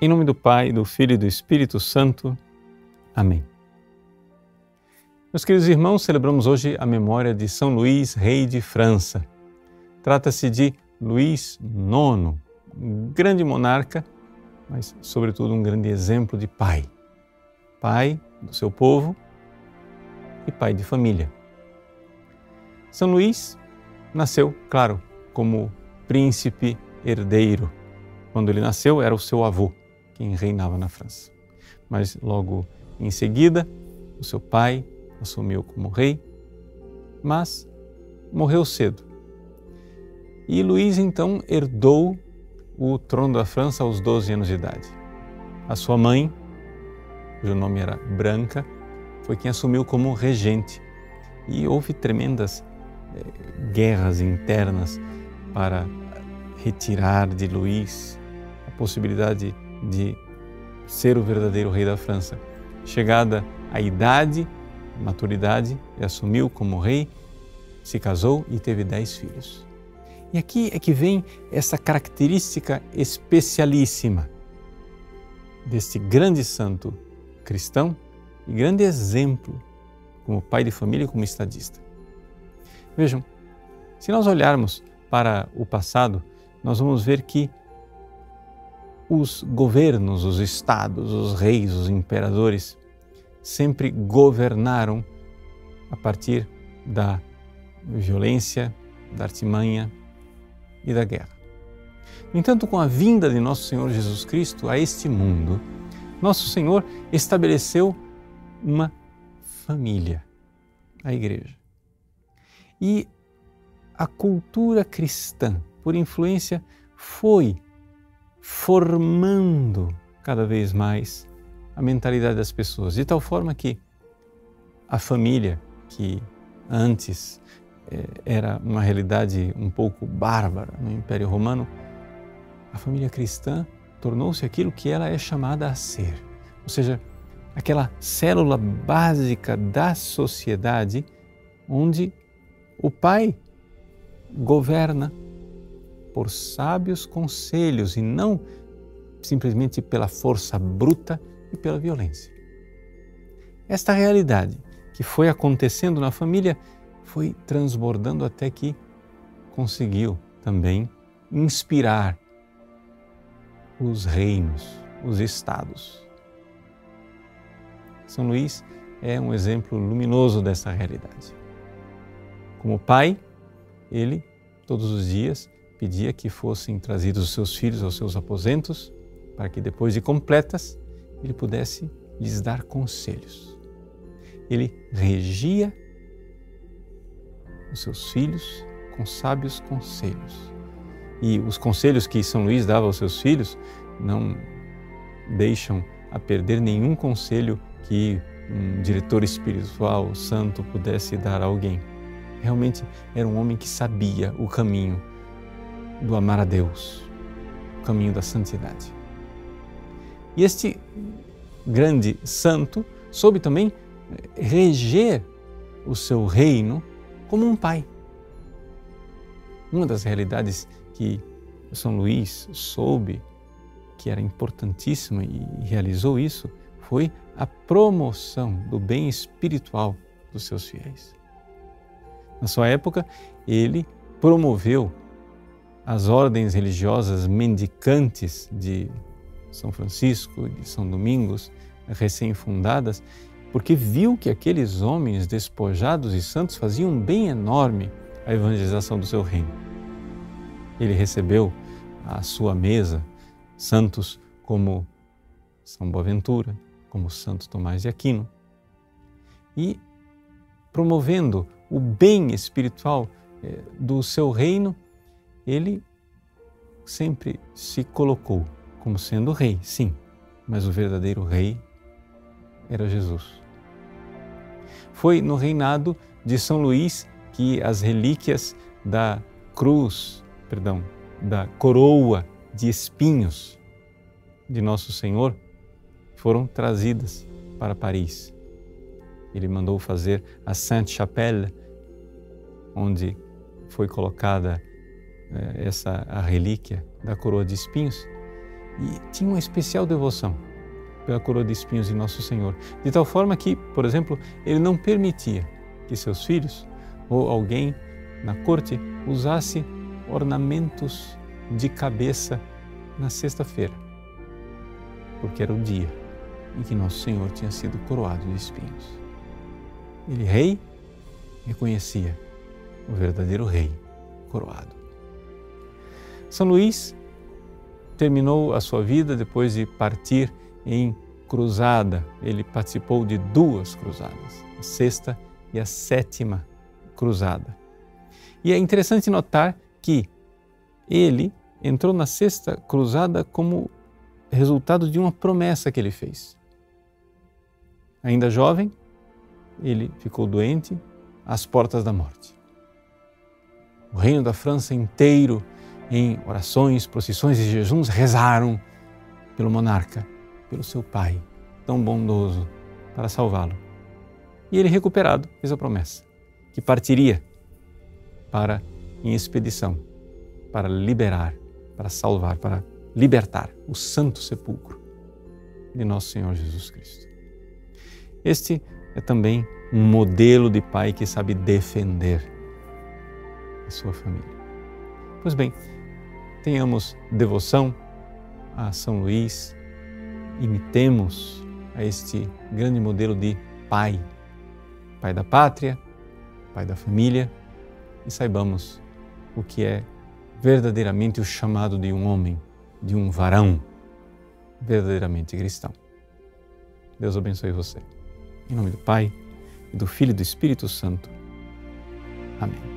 Em nome do Pai, do Filho e do Espírito Santo. Amém. Meus queridos irmãos, celebramos hoje a memória de São Luís, rei de França. Trata-se de Luís IX, um grande monarca, mas, sobretudo, um grande exemplo de pai. Pai do seu povo e pai de família. São Luís nasceu, claro, como príncipe herdeiro. Quando ele nasceu, era o seu avô quem reinava na França. Mas logo em seguida, o seu pai assumiu como rei, mas morreu cedo. E Luís então herdou o trono da França aos 12 anos de idade. A sua mãe, cujo nome era Branca, foi quem assumiu como regente. E houve tremendas eh, guerras internas para retirar de Luís a possibilidade de ser o verdadeiro rei da França. Chegada a idade, maturidade, ele assumiu como rei, se casou e teve dez filhos. E aqui é que vem essa característica especialíssima deste grande santo cristão e grande exemplo como pai de família e como estadista. Vejam, se nós olharmos para o passado, nós vamos ver que os governos, os estados, os reis, os imperadores sempre governaram a partir da violência, da artimanha e da guerra. No entanto, com a vinda de nosso Senhor Jesus Cristo a este mundo, nosso Senhor estabeleceu uma família, a Igreja. E a cultura cristã, por influência, foi formando cada vez mais a mentalidade das pessoas, de tal forma que a família, que antes eh, era uma realidade um pouco bárbara no Império Romano, a família cristã tornou-se aquilo que ela é chamada a ser, ou seja, aquela célula básica da sociedade onde o pai governa por sábios conselhos e não simplesmente pela força bruta e pela violência. Esta realidade que foi acontecendo na família foi transbordando até que conseguiu também inspirar os reinos, os estados. São Luís é um exemplo luminoso dessa realidade. Como pai, ele todos os dias pedia que fossem trazidos os seus filhos aos seus aposentos, para que depois de completas ele pudesse lhes dar conselhos. Ele regia os seus filhos com sábios conselhos. E os conselhos que São Luís dava aos seus filhos não deixam a perder nenhum conselho que um diretor espiritual santo pudesse dar a alguém. Realmente era um homem que sabia o caminho do amar a Deus, o caminho da santidade. E este grande santo soube também reger o seu reino como um pai. Uma das realidades que São Luís soube que era importantíssima e realizou isso foi a promoção do bem espiritual dos seus fiéis. Na sua época, ele promoveu as ordens religiosas mendicantes de São Francisco, de São Domingos, recém-fundadas, porque viu que aqueles homens despojados e santos faziam um bem enorme à evangelização do seu reino. Ele recebeu à sua mesa santos como São Boaventura, como Santo Tomás de Aquino, e promovendo o bem espiritual eh, do seu reino, ele sempre se colocou como sendo rei, sim, mas o verdadeiro rei era Jesus. Foi no reinado de São Luís que as relíquias da cruz, perdão, da coroa de espinhos de Nosso Senhor foram trazidas para Paris. Ele mandou fazer a Sainte-Chapelle, onde foi colocada essa a relíquia da coroa de espinhos e tinha uma especial devoção pela coroa de espinhos de Nosso Senhor, de tal forma que, por exemplo, ele não permitia que seus filhos ou alguém na corte usasse ornamentos de cabeça na sexta-feira, porque era o dia em que Nosso Senhor tinha sido coroado de espinhos. Ele, rei, reconhecia o verdadeiro rei coroado. São Luís terminou a sua vida depois de partir em cruzada. Ele participou de duas cruzadas, a sexta e a sétima cruzada. E é interessante notar que ele entrou na sexta cruzada como resultado de uma promessa que ele fez. Ainda jovem, ele ficou doente às portas da morte. O reino da França inteiro, em orações, procissões e jejuns, rezaram pelo monarca, pelo seu pai, tão bondoso, para salvá-lo. E ele, recuperado, fez a promessa que partiria para em expedição para liberar, para salvar, para libertar o santo sepulcro de nosso Senhor Jesus Cristo. Este é também um modelo de pai que sabe defender a sua família. Pois bem, tenhamos devoção a São Luís, imitemos a este grande modelo de pai, pai da pátria, pai da família, e saibamos o que é verdadeiramente o chamado de um homem, de um varão verdadeiramente cristão. Deus abençoe você. Em nome do Pai, e do Filho e do Espírito Santo. Amém.